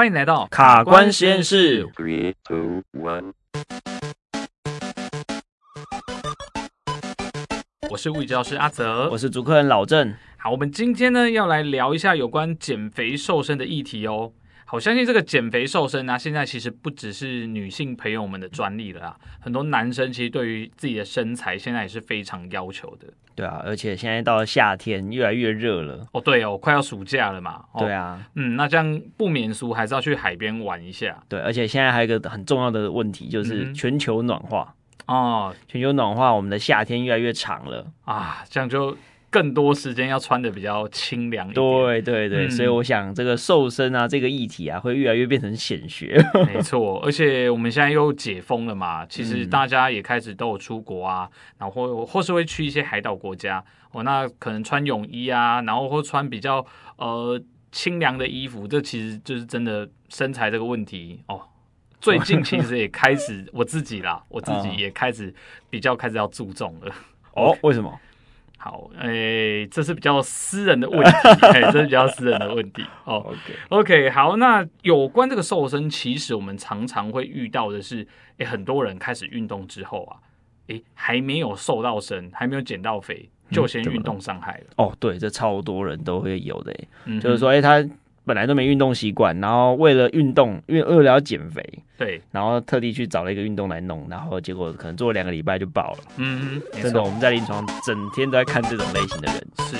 欢迎来到卡关实验室。Three, two, one. 我是物理教师阿泽，我是主客人老郑。好，我们今天呢要来聊一下有关减肥瘦身的议题哦。好，相信这个减肥瘦身啊，现在其实不只是女性朋友们的专利了啊，很多男生其实对于自己的身材现在也是非常要求的。对啊，而且现在到了夏天，越来越热了。哦，对哦，快要暑假了嘛。哦、对啊，嗯，那这样不免俗，还是要去海边玩一下。对，而且现在还有一个很重要的问题，就是全球暖化。嗯、哦，全球暖化，我们的夏天越来越长了啊，这样就。更多时间要穿的比较清凉一点，对对对，嗯、所以我想这个瘦身啊，这个议题啊，会越来越变成显学。没错，而且我们现在又解封了嘛，其实大家也开始都有出国啊，然后或或是会去一些海岛国家哦，那可能穿泳衣啊，然后或穿比较呃清凉的衣服，这其实就是真的身材这个问题哦。最近其实也开始我自己啦，我自己也开始比较开始要注重了。哦，为什么？好，诶、欸，这是比较私人的问题，哎、欸，这是比较私人的问题。哦，OK，OK，好，那有关这个瘦身，其实我们常常会遇到的是，诶、欸，很多人开始运动之后啊，诶、欸，还没有瘦到身，还没有减到肥，就先运动伤害了、嗯。哦，对，这超多人都会有的，嗯、就是说，诶、欸，他。本来都没运动习惯，然后为了运动，因为为了要减肥，对，然后特地去找了一个运动来弄，然后结果可能做了两个礼拜就爆了。嗯，真的，我们在临床整天都在看这种类型的人。是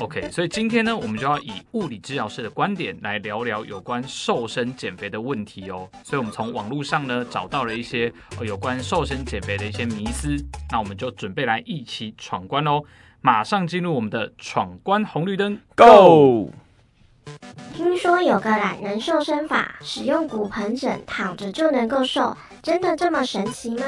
，OK，所以今天呢，我们就要以物理治疗师的观点来聊聊有关瘦身减肥的问题哦。所以我们从网络上呢找到了一些有关瘦身减肥的一些迷思，那我们就准备来一起闯关喽！马上进入我们的闯关红绿灯，Go！有个懒人瘦身法，使用骨盆枕躺着就能够瘦，真的这么神奇吗？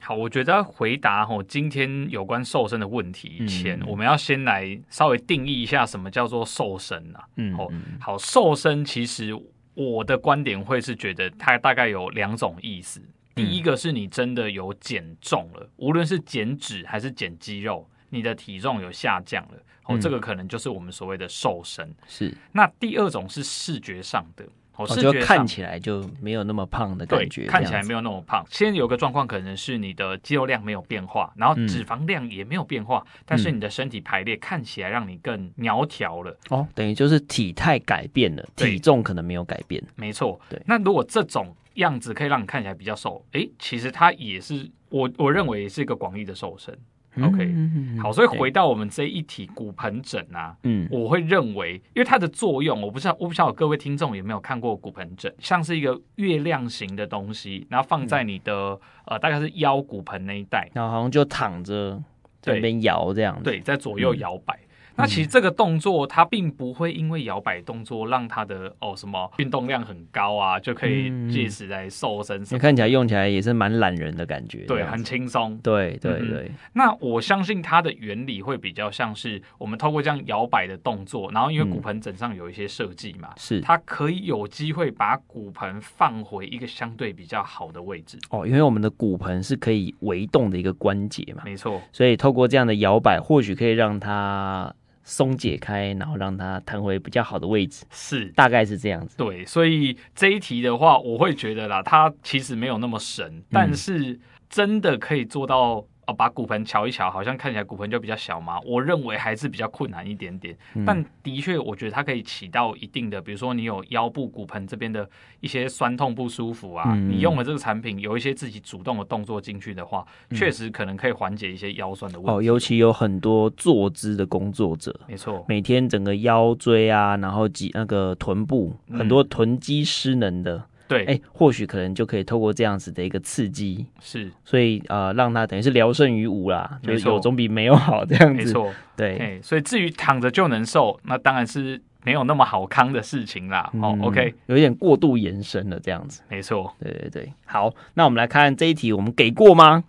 好，我觉得回答吼今天有关瘦身的问题前，嗯、我们要先来稍微定义一下什么叫做瘦身啊。嗯，哦，好，瘦身其实我的观点会是觉得它大概有两种意思。第一个是你真的有减重了，无论是减脂还是减肌肉，你的体重有下降了。哦，这个可能就是我们所谓的瘦身。是，那第二种是视觉上的，哦，视觉看起来就没有那么胖的感觉，看起来没有那么胖。先有个状况可能是你的肌肉量没有变化，然后脂肪量也没有变化，但是你的身体排列看起来让你更苗条了。哦，等于就是体态改变了，体重可能没有改变。没错，对。那如果这种样子可以让你看起来比较瘦，诶，其实它也是我我认为也是一个广义的瘦身。OK，好，所以回到我们这一题骨盆枕啊，嗯，我会认为，因为它的作用，我不知道，我不知道各位听众有没有看过骨盆枕，像是一个月亮形的东西，然后放在你的、嗯、呃大概是腰骨盆那一带，然后好像就躺着在那边摇这样子，对，在左右摇摆。嗯那其实这个动作，它并不会因为摇摆动作让它的哦什么运动量很高啊，就可以借此来瘦身。你看起来用起来也是蛮懒人的感觉，对，很轻松。对对对。那我相信它的原理会比较像是我们透过这样摇摆的动作，然后因为骨盆枕上有一些设计嘛，是它可以有机会把骨盆放回一个相对比较好的位置。哦，因为我们的骨盆是可以微动的一个关节嘛，没错。所以透过这样的摇摆，或许可以让它。松解开，然后让它弹回比较好的位置，是大概是这样子。对，所以这一题的话，我会觉得啦，它其实没有那么神，嗯、但是真的可以做到。哦，把骨盆瞧一瞧，好像看起来骨盆就比较小嘛。我认为还是比较困难一点点，嗯、但的确，我觉得它可以起到一定的，比如说你有腰部骨盆这边的一些酸痛不舒服啊，嗯、你用了这个产品，有一些自己主动的动作进去的话，嗯、确实可能可以缓解一些腰酸的问题。哦，尤其有很多坐姿的工作者，没错，每天整个腰椎啊，然后肌那个臀部、嗯、很多臀肌失能的。对，哎，或许可能就可以透过这样子的一个刺激，是，所以呃，让他等于是聊胜于无啦，没错，就是有总比没有好这样子，没错，对，所以至于躺着就能瘦，那当然是没有那么好康的事情啦。哦、嗯、，OK，有一点过度延伸了这样子，没错，对对对，好，那我们来看这一题，我们给过吗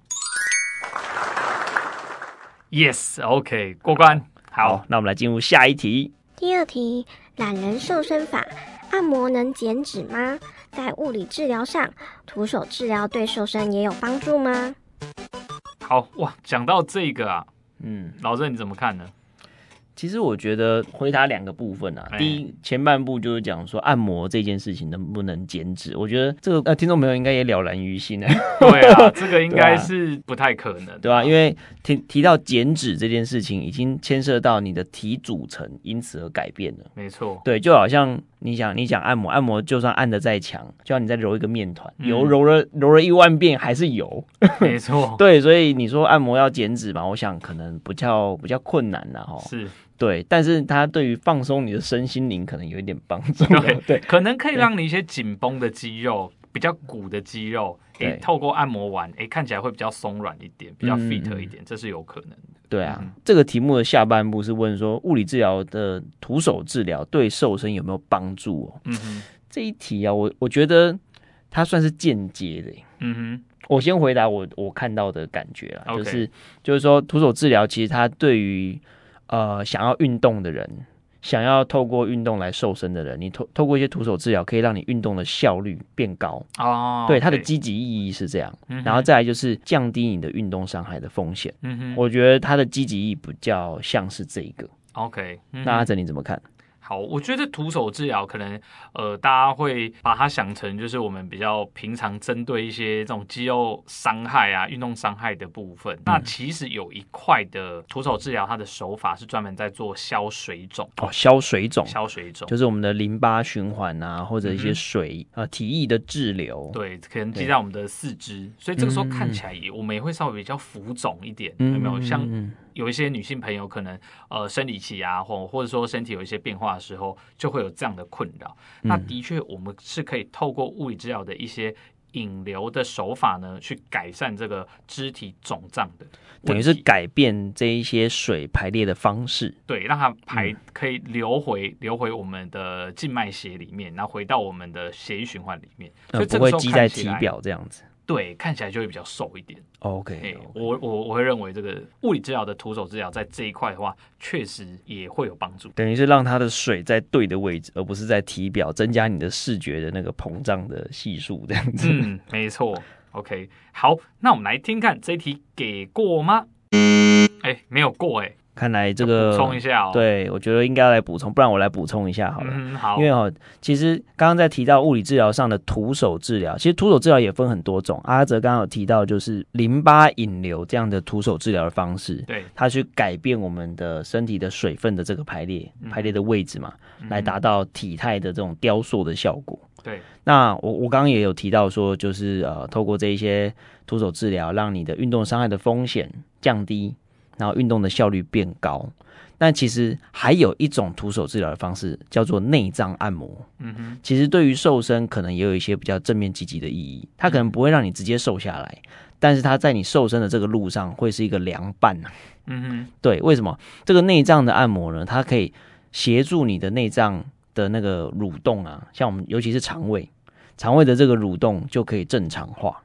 ？Yes，OK，okay, 过关。好，好，那我们来进入下一题。第二题，懒人瘦身法，按摩能减脂吗？在物理治疗上，徒手治疗对瘦身也有帮助吗？好哇，讲到这个啊，嗯，老郑你怎么看呢？其实我觉得回答两个部分啊，第一前半部就是讲说按摩这件事情能不能减脂，我觉得这个呃听众朋友应该也了然于心哎。对啊，这个 应该是不太可能，对吧、啊？因为提提到减脂这件事情，已经牵涉到你的体组成因此而改变了。没错，对，就好像你想你想按摩，按摩就算按的再强，就像你再揉一个面团，油揉了揉了一万遍还是油。没错，对，所以你说按摩要减脂嘛，我想可能比较比较困难了哈。是。对，但是它对于放松你的身心灵可能有一点帮助。对，对，可能可以让你一些紧绷的肌肉、比较鼓的肌肉，诶，透过按摩完，诶，看起来会比较松软一点，比较 fit 一点，嗯、这是有可能的。对啊，嗯、这个题目的下半部是问说，物理治疗的徒手治疗对瘦身有没有帮助？哦，嗯哼，这一题啊，我我觉得它算是间接的。嗯哼，我先回答我我看到的感觉啦，就是.就是说徒手治疗其实它对于呃，想要运动的人，想要透过运动来瘦身的人，你透透过一些徒手治疗，可以让你运动的效率变高哦。对，它的积极意义是这样，嗯、然后再来就是降低你的运动伤害的风险。嗯哼，我觉得它的积极意义比较像是这一个。OK，、嗯、那阿哲你怎么看？好，我觉得徒手治疗可能，呃，大家会把它想成就是我们比较平常针对一些这种肌肉伤害啊、运动伤害的部分。嗯、那其实有一块的徒手治疗，它的手法是专门在做消水肿。哦，消水肿，消水肿就是我们的淋巴循环啊，或者一些水、嗯、哼。呃体液的滞留，对，可能积在我们的四肢，所以这个时候看起来也、嗯、我们也会稍微比较浮肿一点，嗯、有没有？像？有一些女性朋友可能呃生理期啊，或或者说身体有一些变化的时候，就会有这样的困扰。嗯、那的确，我们是可以透过物理治疗的一些引流的手法呢，去改善这个肢体肿胀的，等于是改变这一些水排列的方式，对，让它排可以流回、嗯、流回我们的静脉血里面，然后回到我们的血液循环里面，所以不会积在体表这样子。对，看起来就会比较瘦一点。OK，, okay. 我我我会认为这个物理治疗的徒手治疗在这一块的话，确实也会有帮助。等于是让它的水在对的位置，而不是在体表，增加你的视觉的那个膨胀的系数这样子。嗯，没错。OK，好，那我们来听看这一题给过吗？哎，没有过哎。看来这个补充一下哦，对，我觉得应该要来补充，不然我来补充一下好了。嗯，好。因为哦，其实刚刚在提到物理治疗上的徒手治疗，其实徒手治疗也分很多种。阿哲刚刚有提到，就是淋巴引流这样的徒手治疗的方式，对，它去改变我们的身体的水分的这个排列、嗯、排列的位置嘛，来达到体态的这种雕塑的效果。对。那我我刚刚也有提到说，就是呃，透过这一些徒手治疗，让你的运动伤害的风险降低。然后运动的效率变高，但其实还有一种徒手治疗的方式叫做内脏按摩。嗯哼，其实对于瘦身可能也有一些比较正面积极的意义。它可能不会让你直接瘦下来，但是它在你瘦身的这个路上会是一个良伴。嗯哼，对，为什么这个内脏的按摩呢？它可以协助你的内脏的那个蠕动啊，像我们尤其是肠胃，肠胃的这个蠕动就可以正常化。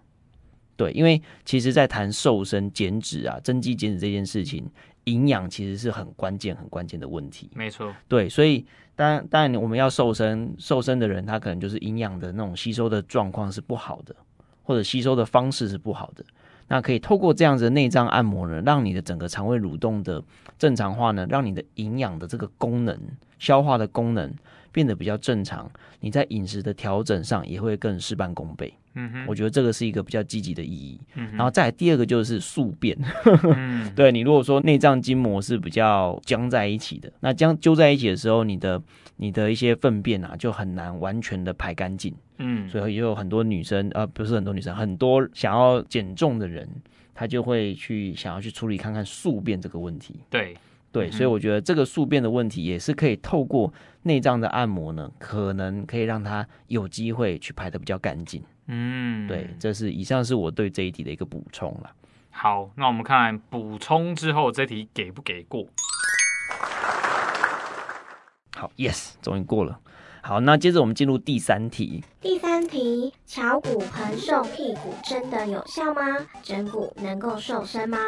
对，因为其实，在谈瘦身、减脂啊、增肌减脂这件事情，营养其实是很关键、很关键的问题。没错，对，所以当然，当然，我们要瘦身，瘦身的人他可能就是营养的那种吸收的状况是不好的，或者吸收的方式是不好的。那可以透过这样子的内脏按摩呢，让你的整个肠胃蠕动的正常化呢，让你的营养的这个功能、消化的功能变得比较正常。你在饮食的调整上也会更事半功倍。嗯哼，我觉得这个是一个比较积极的意义。嗯，然后再来第二个就是宿便。嗯，对，你如果说内脏筋膜是比较僵在一起的，那僵揪在一起的时候，你的你的一些粪便啊就很难完全的排干净。嗯，所以也有很多女生，呃，不是很多女生，很多想要减重的人，他就会去想要去处理看看宿便这个问题。对。对，所以我觉得这个宿便的问题也是可以透过内脏的按摩呢，可能可以让它有机会去排的比较干净。嗯，对，这是以上是我对这一题的一个补充了。好，那我们看补充之后这题给不给过？好，yes，终于过了。好，那接着我们进入第三题。第三题，乔骨盆瘦屁股真的有效吗？整骨能够瘦身吗？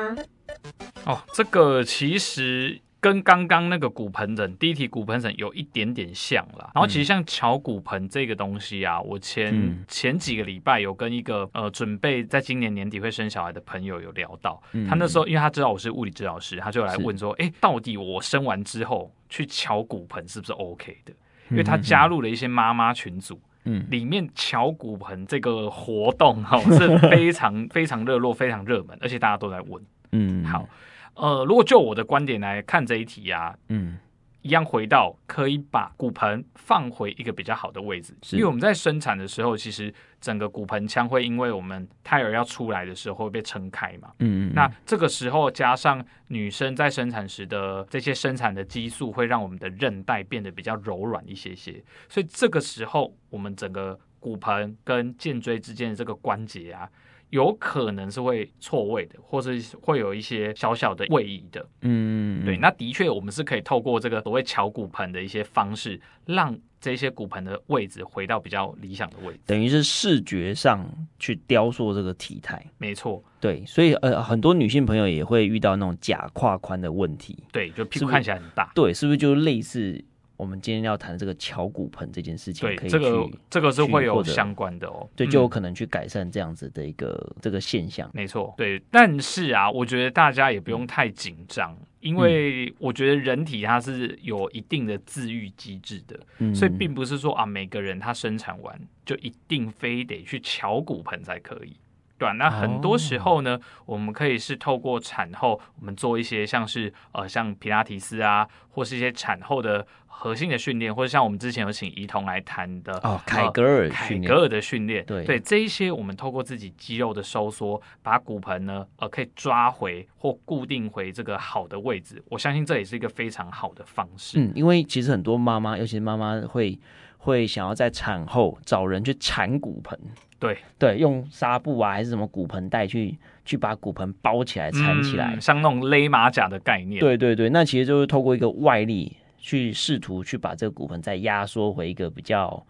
哦，这个其实跟刚刚那个骨盆枕，第一题骨盆枕有一点点像啦。然后其实像乔骨盆这个东西啊，我前、嗯、前几个礼拜有跟一个呃准备在今年年底会生小孩的朋友有聊到，嗯、他那时候因为他知道我是物理治疗师，他就来问说，哎，到底我生完之后去乔骨盆是不是 OK 的？因为他加入了一些妈妈群组，嗯，里面乔骨盆这个活动哈是非常 非常热络、非常热门，而且大家都在问，嗯，好。呃，如果就我的观点来看这一题啊，嗯，一样回到可以把骨盆放回一个比较好的位置，因为我们在生产的时候，其实整个骨盆腔会因为我们胎儿要出来的时候会被撑开嘛，嗯，嗯，那这个时候加上女生在生产时的这些生产的激素，会让我们的韧带变得比较柔软一些些，所以这个时候我们整个骨盆跟肩椎之间的这个关节啊。有可能是会错位的，或是会有一些小小的位移的。嗯，对，那的确我们是可以透过这个所谓乔骨盆的一些方式，让这些骨盆的位置回到比较理想的位置，等于是视觉上去雕塑这个体态。没错，对，所以呃，很多女性朋友也会遇到那种假胯宽的问题。对，就屁股看起来很大。对，是不是就类似？我们今天要谈这个敲骨盆这件事情，对，这个这个是会有相关的哦，对，就有可能去改善这样子的一个、嗯、这个现象。没错，对，但是啊，我觉得大家也不用太紧张，嗯、因为我觉得人体它是有一定的自愈机制的，嗯、所以并不是说啊，每个人他生产完就一定非得去敲骨盆才可以。对，那很多时候呢，哦、我们可以是透过产后，我们做一些像是呃，像皮拉提斯啊，或是一些产后的核心的训练，或者像我们之前有请怡彤来谈的哦，凯格尔凯格尔的训练，对。对，这一些我们透过自己肌肉的收缩，把骨盆呢呃可以抓回或固定回这个好的位置，我相信这也是一个非常好的方式。嗯，因为其实很多妈妈，尤其是妈妈会会想要在产后找人去缠骨盆。对对，用纱布啊，还是什么骨盆带去去把骨盆包起来、缠起来，嗯，像那种勒马甲的概念。对对对，那其实就是透过一个外力去试图去把这个骨盆再压缩回一个比较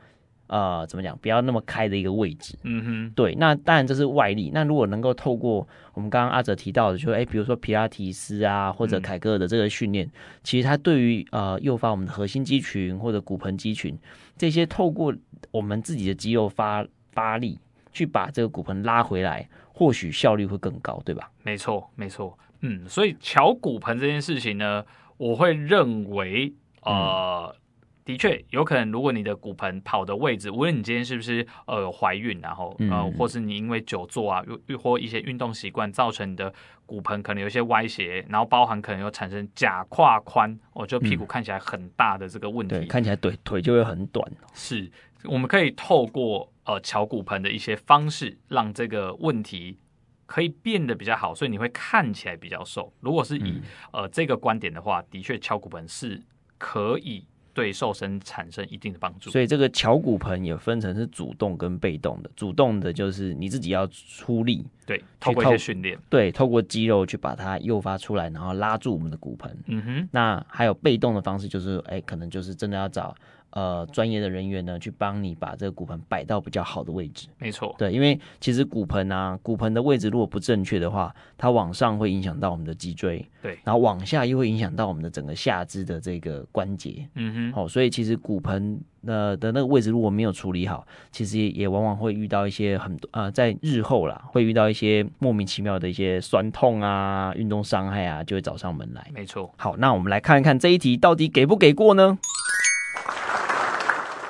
呃怎么讲，不要那么开的一个位置。嗯哼，对，那当然这是外力。那如果能够透过我们刚刚阿哲提到的，就哎，比如说皮拉提斯啊，或者凯格尔的这个训练，嗯、其实它对于呃诱发我们的核心肌群或者骨盆肌群这些，透过我们自己的肌肉发。发力去把这个骨盆拉回来，或许效率会更高，对吧？没错，没错。嗯，所以翘骨盆这件事情呢，我会认为，呃，嗯、的确有可能，如果你的骨盆跑的位置，无论你今天是不是呃有怀孕，然后呃，或是你因为久坐啊，又或一些运动习惯造成你的骨盆可能有些歪斜，然后包含可能有产生假胯宽，我、哦、就屁股看起来很大的这个问题，对，看起来腿腿就会很短。是，我们可以透过。呃，敲骨盆的一些方式，让这个问题可以变得比较好，所以你会看起来比较瘦。如果是以、嗯、呃这个观点的话，的确敲骨盆是可以对瘦身产生一定的帮助。所以这个桥骨盆也分成是主动跟被动的。主动的就是你自己要出力，对，透过一些训练，对，透过肌肉去把它诱发出来，然后拉住我们的骨盆。嗯哼，那还有被动的方式，就是哎，可能就是真的要找。呃，专业的人员呢，去帮你把这个骨盆摆到比较好的位置。没错，对，因为其实骨盆啊，骨盆的位置如果不正确的话，它往上会影响到我们的脊椎，对，然后往下又会影响到我们的整个下肢的这个关节。嗯哼，好、哦，所以其实骨盆呃的那个位置如果没有处理好，其实也，也往往会遇到一些很多呃，在日后啦，会遇到一些莫名其妙的一些酸痛啊、运动伤害啊，就会找上门来。没错，好，那我们来看一看这一题到底给不给过呢？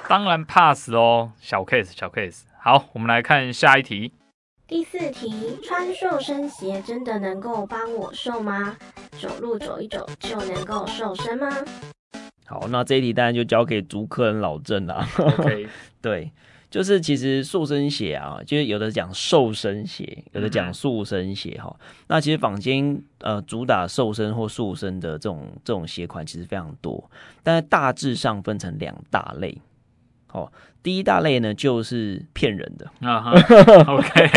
当然 pass 哦，小 case 小 case。好，我们来看下一题。第四题，穿瘦身鞋真的能够帮我瘦吗？走路走一走就能够瘦身吗？好，那这一题当然就交给主客人老郑了。OK，对，就是其实瘦身鞋啊，就是有的讲瘦身鞋，有的讲塑身鞋哈。嗯、那其实坊间呃主打瘦身或塑身的这种这种鞋款其实非常多，但是大致上分成两大类。哦，第一大类呢，就是骗人的。啊哈、uh，OK，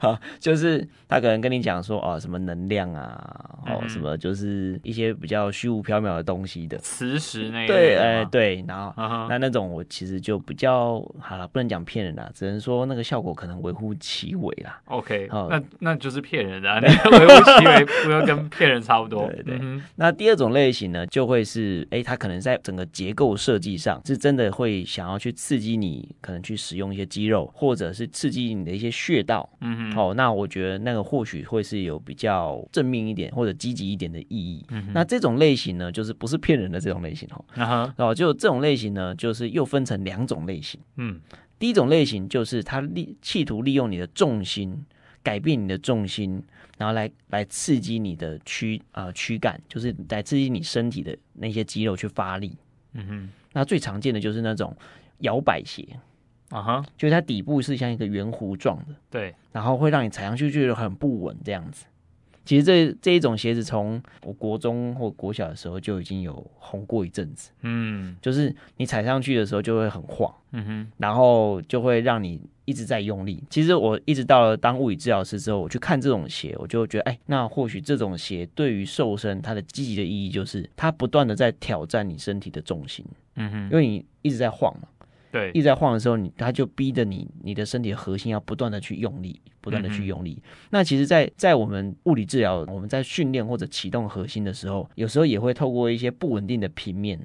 好，就是他可能跟你讲说啊，什么能量啊，哦、嗯，什么就是一些比较虚无缥缈的东西的。磁石那对，哎、呃、对，然后、uh. 那那种我其实就比较好了，不能讲骗人啦，只能说那个效果可能微乎其微啦。OK，好，那那就是骗人的、啊，那 个微乎其微，不要跟骗人差不多。对对、嗯，那第二种类型呢，就会是哎，他可能在整个结构设计上是真的会想要去刺激你，可能去使用一些肌肉，或者是刺激你的一些穴道。嗯哼，好、哦，那我觉得那个或许会是有比较正面一点或者积极一点的意义。嗯哼，那这种类型呢，就是不是骗人的这种类型哦。啊哈，哦，就这种类型呢，就是又分成两种类型。嗯，第一种类型就是他利企图利用你的重心，改变你的重心。然后来来刺激你的躯啊躯干，就是来刺激你身体的那些肌肉去发力。嗯哼，那最常见的就是那种摇摆鞋啊哈，就是它底部是像一个圆弧状的，对，然后会让你踩上去觉得很不稳这样子。其实这这一种鞋子从我国中或国小的时候就已经有红过一阵子。嗯，就是你踩上去的时候就会很晃。嗯哼，然后就会让你。一直在用力。其实我一直到了当物理治疗师之后，我去看这种鞋，我就觉得，哎，那或许这种鞋对于瘦身，它的积极的意义就是，它不断的在挑战你身体的重心。嗯哼，因为你一直在晃嘛，对，一直在晃的时候，你它就逼着你，你的身体的核心要不断的去用力，不断的去用力。嗯、那其实在，在在我们物理治疗，我们在训练或者启动核心的时候，有时候也会透过一些不稳定的平面。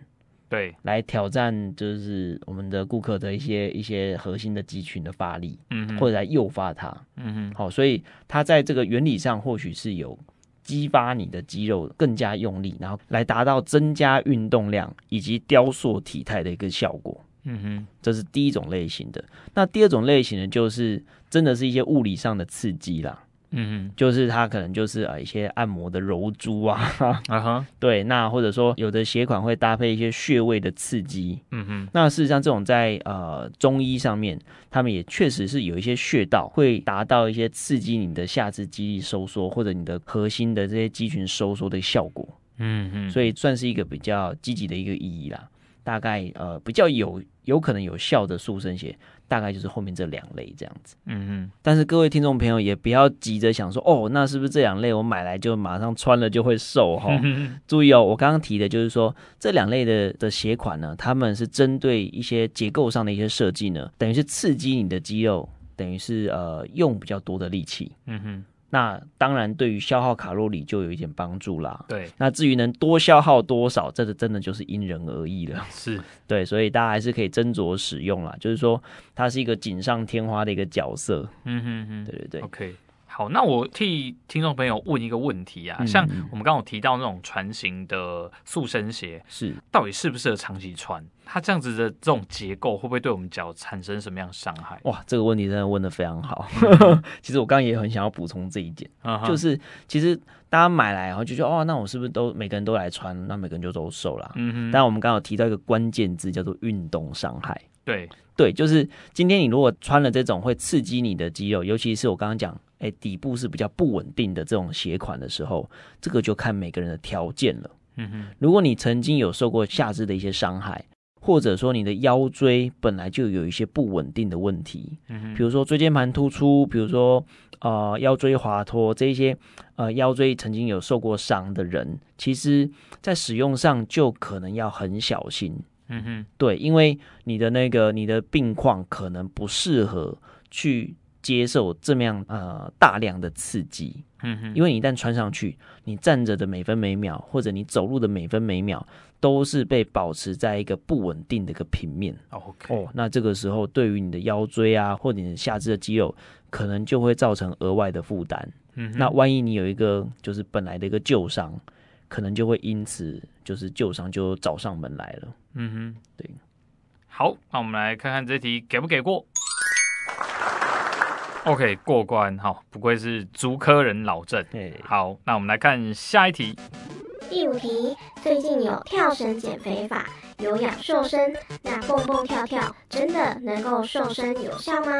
对，来挑战就是我们的顾客的一些一些核心的肌群的发力，嗯，或者来诱发它，嗯嗯，好，所以它在这个原理上或许是有激发你的肌肉更加用力，然后来达到增加运动量以及雕塑体态的一个效果，嗯哼，这是第一种类型的。那第二种类型呢，就是真的是一些物理上的刺激啦。嗯哼，就是它可能就是啊一些按摩的揉珠啊，啊哈，对，那或者说有的鞋款会搭配一些穴位的刺激，嗯哼，那事实上这种在呃中医上面，他们也确实是有一些穴道会达到一些刺激你的下肢肌力收缩或者你的核心的这些肌群收缩的效果，嗯哼，所以算是一个比较积极的一个意义啦，大概呃比较有有可能有效的塑身鞋。大概就是后面这两类这样子，嗯嗯。但是各位听众朋友也不要急着想说，哦，那是不是这两类我买来就马上穿了就会瘦哈？注意哦，我刚刚提的就是说这两类的的鞋款呢，他们是针对一些结构上的一些设计呢，等于是刺激你的肌肉，等于是呃用比较多的力气，嗯哼。那当然，对于消耗卡路里就有一点帮助啦。对，那至于能多消耗多少，这个真的就是因人而异了。是，对，所以大家还是可以斟酌使用啦。就是说，它是一个锦上添花的一个角色。嗯哼哼，对对对。OK。好，那我替听众朋友问一个问题啊，嗯、像我们刚刚有提到那种船型的塑身鞋，是到底适不适合长期穿？它这样子的这种结构会不会对我们脚产生什么样的伤害？哇，这个问题真的问的非常好。其实我刚刚也很想要补充这一点，嗯、就是其实大家买来然后就说哦，那我是不是都每个人都来穿，那每个人就都瘦了？嗯哼。但我们刚刚有提到一个关键字叫做运动伤害。对对，就是今天你如果穿了这种会刺激你的肌肉，尤其是我刚刚讲。哎，底部是比较不稳定的这种鞋款的时候，这个就看每个人的条件了。嗯哼，如果你曾经有受过下肢的一些伤害，或者说你的腰椎本来就有一些不稳定的问题，比如说椎间盘突出，比如说呃腰椎滑脱这一些呃腰椎曾经有受过伤的人，其实在使用上就可能要很小心。嗯哼，对，因为你的那个你的病况可能不适合去。接受这么样呃大量的刺激，嗯哼，因为你一旦穿上去，你站着的每分每秒，或者你走路的每分每秒，都是被保持在一个不稳定的一个平面。OK，哦，那这个时候对于你的腰椎啊，或者你的下肢的肌肉，可能就会造成额外的负担。嗯，那万一你有一个就是本来的一个旧伤，可能就会因此就是旧伤就找上门来了。嗯哼，对。好，那我们来看看这题给不给过。OK，过关，好，不愧是竹科人老郑。好，那我们来看下一题。第五题，最近有跳绳减肥法，有氧瘦身，那蹦蹦跳跳真的能够瘦身有效吗？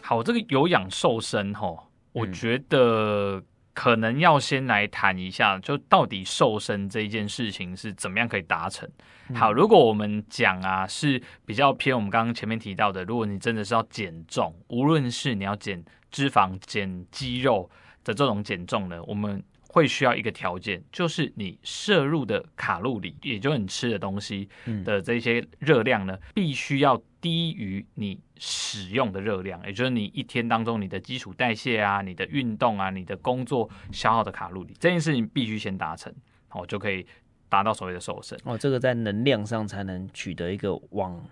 好，这个有氧瘦身，哈，我觉得可能要先来谈一下，就到底瘦身这一件事情是怎么样可以达成。好，如果我们讲啊是比较偏我们刚刚前面提到的，如果你真的是要减重，无论是你要减脂肪、减肌肉的这种减重呢，我们会需要一个条件，就是你摄入的卡路里，也就是你吃的东西的这些热量呢，必须要低于你使用的热量，也就是你一天当中你的基础代谢啊、你的运动啊、你的工作消耗的卡路里，这件事情必须先达成，好，就可以达到所谓的瘦身。哦，这个在能量上才能取得一个往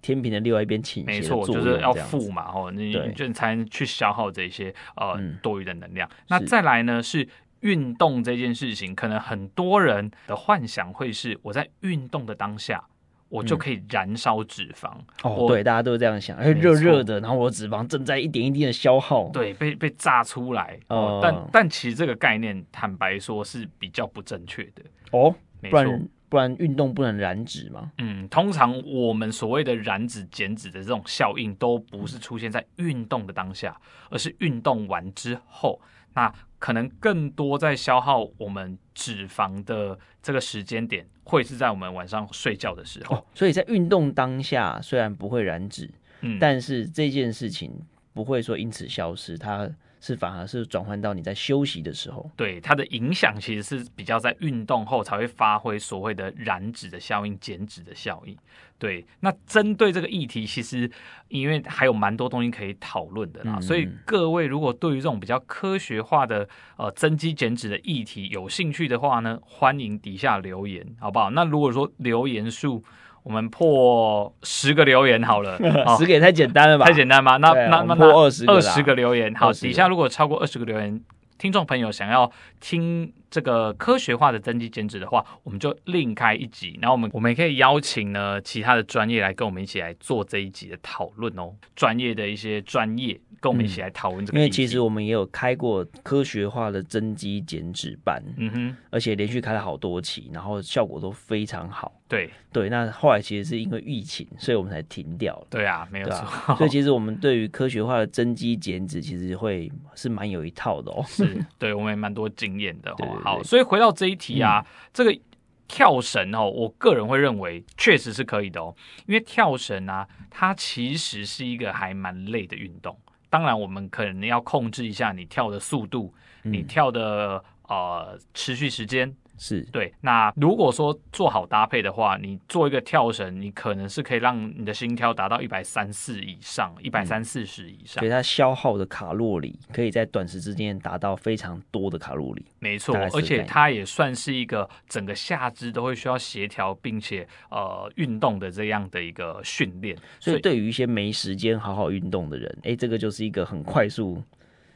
天平的另外一边倾斜，没错，就是要负嘛，哦，你就才能去消耗这些呃、嗯、多余的能量。那再来呢是。运动这件事情，可能很多人的幻想会是：我在运动的当下，我就可以燃烧脂肪。嗯、哦，对，大家都这样想，哎，热热的，然后我的脂肪正在一点一滴的消耗，对，被被炸出来。哦，但但其实这个概念，坦白说是比较不正确的。哦，不然不然运动不能燃脂吗？嗯，通常我们所谓的燃脂减脂的这种效应，都不是出现在运动的当下，而是运动完之后。那可能更多在消耗我们脂肪的这个时间点，会是在我们晚上睡觉的时候。哦，所以在运动当下虽然不会燃脂，嗯，但是这件事情不会说因此消失，它。是反而是转换到你在休息的时候，对它的影响其实是比较在运动后才会发挥所谓的燃脂的效应、减脂的效应。对，那针对这个议题，其实因为还有蛮多东西可以讨论的啦，嗯、所以各位如果对于这种比较科学化的呃增肌减脂的议题有兴趣的话呢，欢迎底下留言，好不好？那如果说留言数。我们破十个留言好了，十个也太简单了吧？太简单吗？那那那破二十个，二十个留言，好，底下如果超过二十个留言。听众朋友想要听这个科学化的增肌减脂的话，我们就另开一集。然后我们我们也可以邀请呢其他的专业来跟我们一起来做这一集的讨论哦。专业的一些专业跟我们一起来讨论这个、嗯。因为其实我们也有开过科学化的增肌减脂班，嗯哼，而且连续开了好多期，然后效果都非常好。对对，那后来其实是因为疫情，所以我们才停掉了。对啊，没有错。所以其实我们对于科学化的增肌减脂，其实会是蛮有一套的哦。是，对我们也蛮多经验的。哦对对，好，所以回到这一题啊，嗯、这个跳绳哦，我个人会认为确实是可以的哦，因为跳绳啊，它其实是一个还蛮累的运动。当然，我们可能要控制一下你跳的速度，嗯、你跳的呃持续时间。是对，那如果说做好搭配的话，你做一个跳绳，你可能是可以让你的心跳达到一百三四以上，一百三四十以上，所以它消耗的卡路里可以在短时之间达到非常多的卡路里。没错，而且它也算是一个整个下肢都会需要协调，并且呃运动的这样的一个训练。所以对于一些没时间好好运动的人，哎，这个就是一个很快速。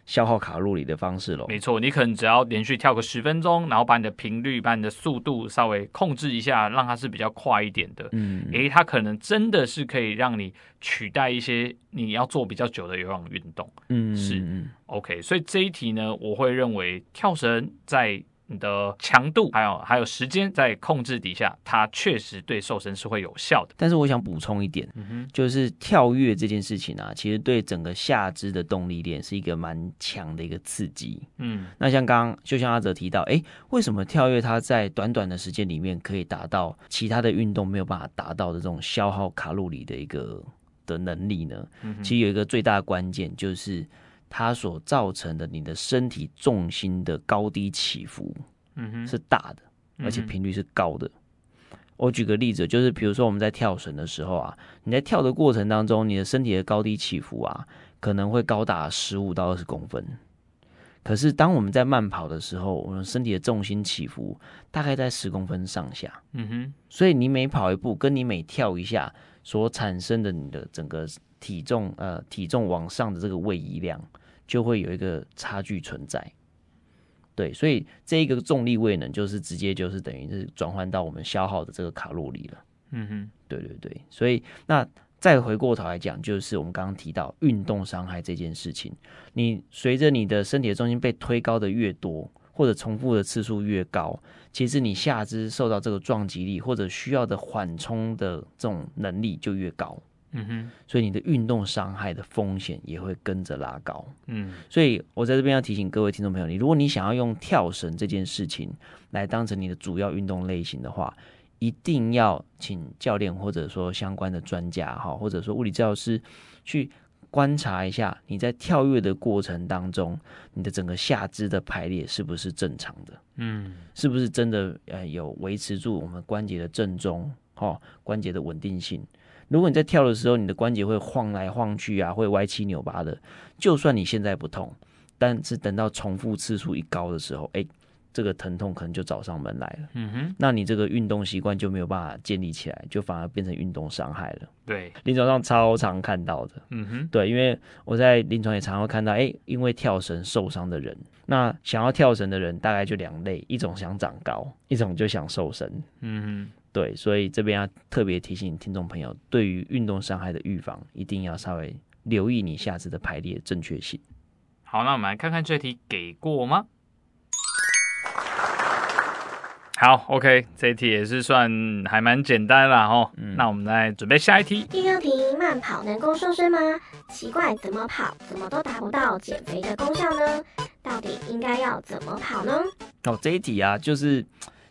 消耗卡路里的方式喽，没错，你可能只要连续跳个十分钟，然后把你的频率、把你的速度稍微控制一下，让它是比较快一点的。嗯，诶，它可能真的是可以让你取代一些你要做比较久的有氧运动。嗯，是，OK。所以这一题呢，我会认为跳绳在。你的强度还有还有时间在控制底下，它确实对瘦身是会有效的。但是我想补充一点，就是跳跃这件事情啊，其实对整个下肢的动力链是一个蛮强的一个刺激。嗯，那像刚刚就像阿哲提到，哎，为什么跳跃它在短短的时间里面可以达到其他的运动没有办法达到的这种消耗卡路里的一个的能力呢？嗯，其实有一个最大的关键就是。它所造成的你的身体重心的高低起伏，嗯哼，是大的，而且频率是高的。我举个例子，就是比如说我们在跳绳的时候啊，你在跳的过程当中，你的身体的高低起伏啊，可能会高达十五到二十公分。可是当我们在慢跑的时候，我们身体的重心起伏大概在十公分上下，嗯哼。所以你每跑一步，跟你每跳一下所产生的你的整个。体重呃，体重往上的这个位移量就会有一个差距存在，对，所以这一个重力位能就是直接就是等于是转换到我们消耗的这个卡路里了。嗯哼，对对对，所以那再回过头来讲，就是我们刚刚提到运动伤害这件事情，你随着你的身体的重心被推高的越多，或者重复的次数越高，其实你下肢受到这个撞击力或者需要的缓冲的这种能力就越高。嗯哼，所以你的运动伤害的风险也会跟着拉高。嗯，所以我在这边要提醒各位听众朋友，你如果你想要用跳绳这件事情来当成你的主要运动类型的话，一定要请教练或者说相关的专家哈，或者说物理治疗师去观察一下你在跳跃的过程当中，你的整个下肢的排列是不是正常的？嗯，是不是真的呃有维持住我们关节的正中，哈，关节的稳定性？如果你在跳的时候，你的关节会晃来晃去啊，会歪七扭八的，就算你现在不痛，但是等到重复次数一高的时候，哎、欸，这个疼痛可能就找上门来了。嗯哼，那你这个运动习惯就没有办法建立起来，就反而变成运动伤害了。对，临床上超常看到的。嗯哼，对，因为我在临床也常常会看到，哎、欸，因为跳绳受伤的人，那想要跳绳的人大概就两类，一种想长高，一种就想瘦身。嗯哼。对，所以这边要特别提醒听众朋友，对于运动伤害的预防，一定要稍微留意你下肢的排列正确性。好，那我们来看看这题给过吗？好，OK，这题也是算还蛮简单啦齁。嗯，那我们来准备下一题。第二题，慢跑能够瘦身吗？奇怪，怎么跑怎么都达不到减肥的功效呢？到底应该要怎么跑呢？哦，这一题啊，就是。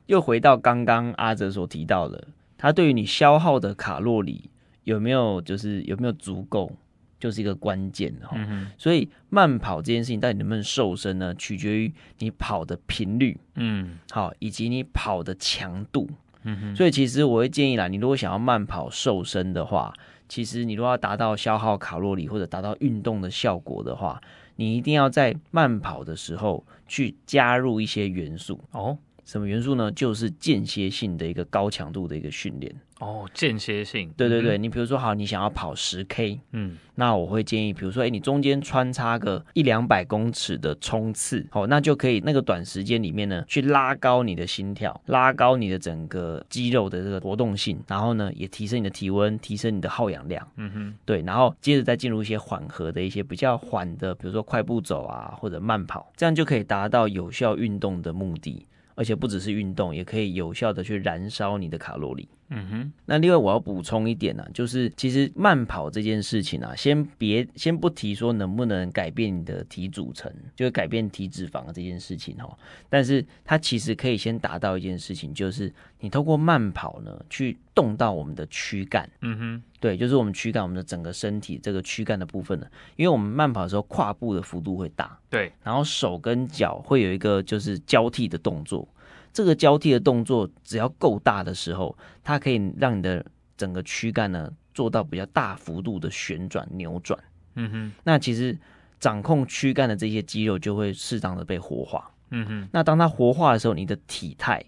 又回到刚刚阿哲所提到的，他对于你消耗的卡路里有没有，就是有没有足够，就是一个关键哈。嗯、哼所以慢跑这件事情到底能不能瘦身呢？取决于你跑的频率，嗯，好，以及你跑的强度。嗯哼。所以其实我会建议啦，你如果想要慢跑瘦身的话，其实你如果要达到消耗卡路里或者达到运动的效果的话，你一定要在慢跑的时候去加入一些元素哦。什么元素呢？就是间歇性的一个高强度的一个训练哦，间歇性。对对对，嗯、你比如说，好，你想要跑十 K，嗯，那我会建议，比如说，哎，你中间穿插个一两百公尺的冲刺，好，那就可以那个短时间里面呢，去拉高你的心跳，拉高你的整个肌肉的这个活动性，然后呢，也提升你的体温，提升你的耗氧量，嗯哼，对，然后接着再进入一些缓和的一些比较缓的，比如说快步走啊，或者慢跑，这样就可以达到有效运动的目的。而且不只是运动，也可以有效的去燃烧你的卡路里。嗯哼。那另外我要补充一点呢、啊，就是其实慢跑这件事情啊，先别先不提说能不能改变你的体组成，就是改变体脂肪这件事情哦。但是它其实可以先达到一件事情，就是你透过慢跑呢，去动到我们的躯干。嗯哼。对，就是我们躯干，我们的整个身体这个躯干的部分呢，因为我们慢跑的时候跨步的幅度会大，对，然后手跟脚会有一个就是交替的动作，这个交替的动作只要够大的时候，它可以让你的整个躯干呢做到比较大幅度的旋转扭转，嗯哼，那其实掌控躯干的这些肌肉就会适当的被活化，嗯哼，那当它活化的时候，你的体态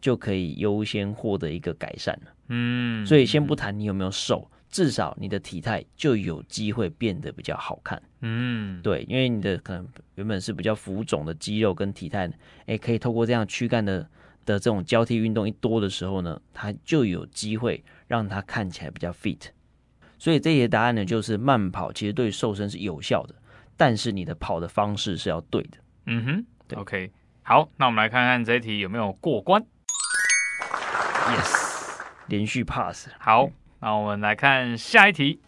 就可以优先获得一个改善了，嗯，所以先不谈你有没有瘦。至少你的体态就有机会变得比较好看，嗯，对，因为你的可能原本是比较浮肿的肌肉跟体态，哎，可以透过这样躯干的的这种交替运动一多的时候呢，它就有机会让它看起来比较 fit。所以这些答案呢，就是慢跑其实对瘦身是有效的，但是你的跑的方式是要对的。嗯哼，对，OK，好，那我们来看看这一题有没有过关。Yes，连续 pass，好。那我们来看下一题。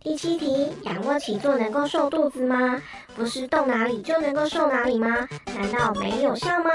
第七题，仰卧起坐能够瘦肚子吗？不是动哪里就能够瘦哪里吗？难道没有效吗？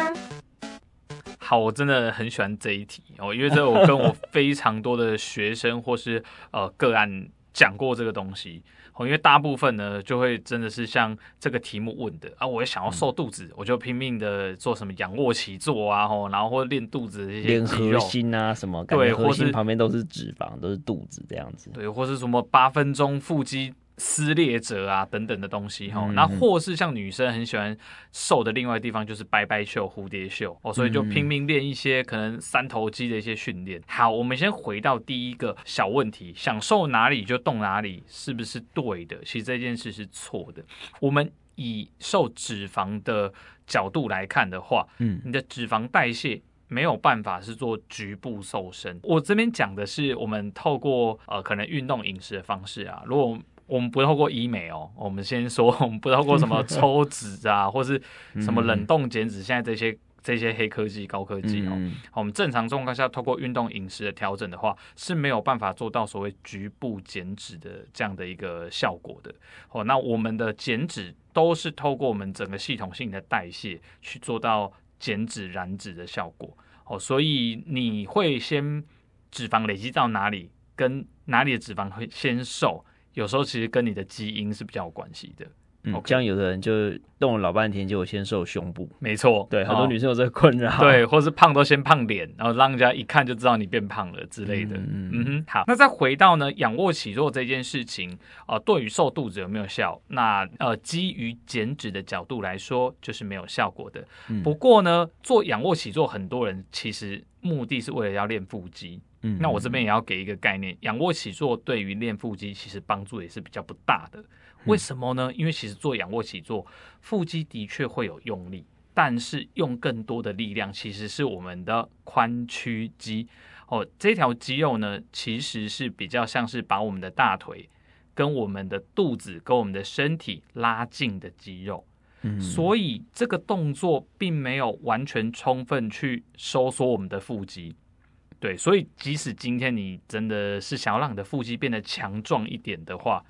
好，我真的很喜欢这一题哦，因为这我跟我非常多的学生或是呃个案讲过这个东西。因为大部分呢，就会真的是像这个题目问的啊，我也想要瘦肚子，嗯、我就拼命的做什么仰卧起坐啊，吼，然后或练肚子的这些练核心啊什么，对，核心旁边都是脂肪，都是肚子这样子，对，或是什么八分钟腹肌。撕裂者啊，等等的东西哈，那、嗯、或是像女生很喜欢瘦的另外地方就是拜拜袖、蝴蝶袖哦，所以就拼命练一些可能三头肌的一些训练。好，我们先回到第一个小问题，想瘦哪里就动哪里，是不是对的？其实这件事是错的。我们以瘦脂肪的角度来看的话，嗯，你的脂肪代谢没有办法是做局部瘦身。我这边讲的是我们透过呃可能运动饮食的方式啊，如果我们不透过医美哦，我们先说，我们不透过什么 抽脂啊，或是什么冷冻减脂，现在这些这些黑科技、高科技哦。嗯、我们正常状况下，透过运动饮食的调整的话，是没有办法做到所谓局部减脂的这样的一个效果的。哦，那我们的减脂都是透过我们整个系统性的代谢去做到减脂燃脂的效果。哦，所以你会先脂肪累积到哪里，跟哪里的脂肪会先瘦，有时候其实跟你的基因是比较有关系的。嗯，这样有的人就动了老半天，就先瘦胸部。没错，对，很多女生有这个困扰。对，或是胖都先胖脸，然后让人家一看就知道你变胖了之类的。嗯嗯哼，好，那再回到呢，仰卧起坐这件事情，呃，对于瘦肚子有没有效？那呃，基于减脂的角度来说，就是没有效果的。嗯、不过呢，做仰卧起坐，很多人其实目的是为了要练腹肌。嗯，那我这边也要给一个概念，仰卧起坐对于练腹肌其实帮助也是比较不大的。为什么呢？因为其实做仰卧起坐，腹肌的确会有用力，但是用更多的力量其实是我们的髋屈肌哦。这条肌肉呢，其实是比较像是把我们的大腿跟我们的肚子跟我们的身体拉近的肌肉。嗯，所以这个动作并没有完全充分去收缩我们的腹肌。对，所以即使今天你真的是想要让你的腹肌变得强壮一点的话，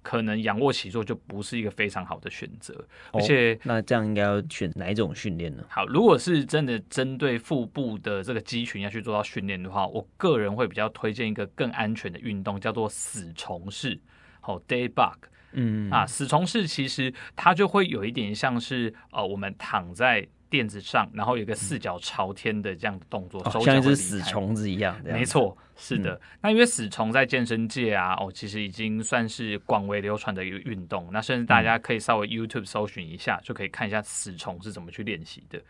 可能仰卧起坐就不是一个非常好的选择，而且、哦、那这样应该要选哪一种训练呢？好，如果是真的针对腹部的这个肌群要去做到训练的话，我个人会比较推荐一个更安全的运动，叫做死虫式，好，day bug，嗯啊，死虫式其实它就会有一点像是呃，我们躺在。垫子上，然后有一个四脚朝天的这样的动作，哦、像一只死虫子一样。没错，是的。嗯、那因为死虫在健身界啊，哦，其实已经算是广为流传的一个运动。那甚至大家可以稍微 YouTube 搜寻一下，嗯、就可以看一下死虫是怎么去练习的。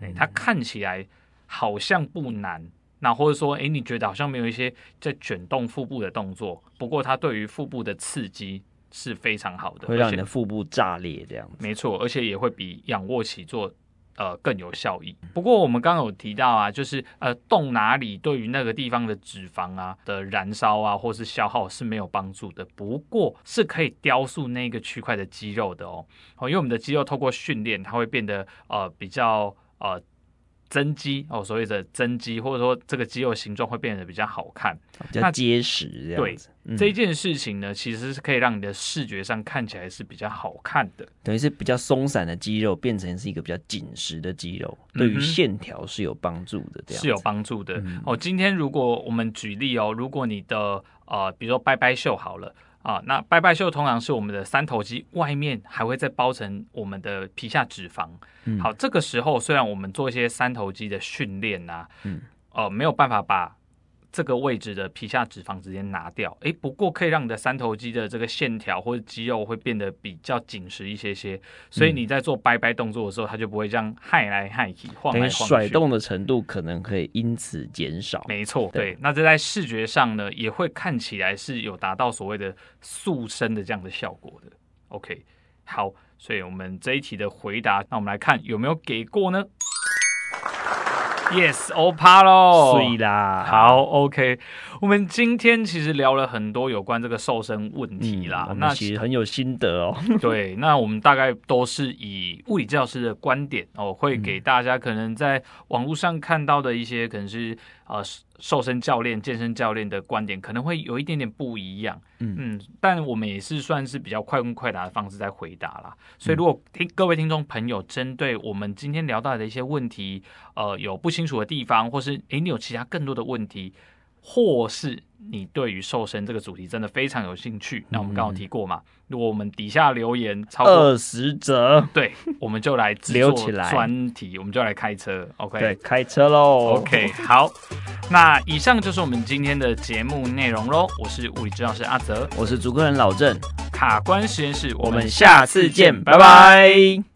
嗯、它看起来好像不难，那或者说，哎，你觉得好像没有一些在卷动腹部的动作。不过，它对于腹部的刺激是非常好的，会让你的腹部炸裂这样子。没错，而且也会比仰卧起坐。呃，更有效益。不过我们刚刚有提到啊，就是呃，动哪里对于那个地方的脂肪啊的燃烧啊，或是消耗是没有帮助的。不过是可以雕塑那个区块的肌肉的哦。哦，因为我们的肌肉透过训练，它会变得呃比较呃。增肌哦，所谓的增肌，或者说这个肌肉形状会变得比较好看，比较结实这样子。对，嗯、这件事情呢，其实是可以让你的视觉上看起来是比较好看的。等于是比较松散的肌肉变成是一个比较紧实的肌肉，对于线条是有帮助的。这样是有帮助的、嗯、哦。今天如果我们举例哦，如果你的呃，比如说拜拜袖好了。啊，那拜拜袖通常是我们的三头肌外面还会再包成我们的皮下脂肪。嗯、好，这个时候虽然我们做一些三头肌的训练呐，嗯，呃，没有办法把。这个位置的皮下脂肪直接拿掉，诶，不过可以让你的三头肌的这个线条或者肌肉会变得比较紧实一些些，所以你在做拜拜动作的时候，它就不会这样害来害去、晃来晃去，甩动的程度可能可以因此减少。没错，对，对，那这在视觉上呢，也会看起来是有达到所谓的塑身的这样的效果的。OK，好，所以我们这一题的回答，那我们来看有没有给过呢？Yes，欧趴喽，睡啦。好，OK。我们今天其实聊了很多有关这个瘦身问题啦，嗯、那其实很有心得哦。对，那我们大概都是以物理教师的观点哦，会给大家可能在网络上看到的一些可能是呃瘦身教练、健身教练的观点，可能会有一点点不一样。嗯嗯，但我们也是算是比较快问快答的方式在回答啦。所以如果听各位听众朋友针对我们今天聊到的一些问题，呃，有不清楚的地方，或是诶你有其他更多的问题。或是你对于瘦身这个主题真的非常有兴趣，那我们刚刚提过嘛，如果我们底下留言超过二十则，对，我们就来留起来专题，我们就来开车，OK？对，开车喽，OK？好，那以上就是我们今天的节目内容喽。我是物理治疗师阿泽，我是主客人老郑，卡关实验室，我们下次见，拜拜。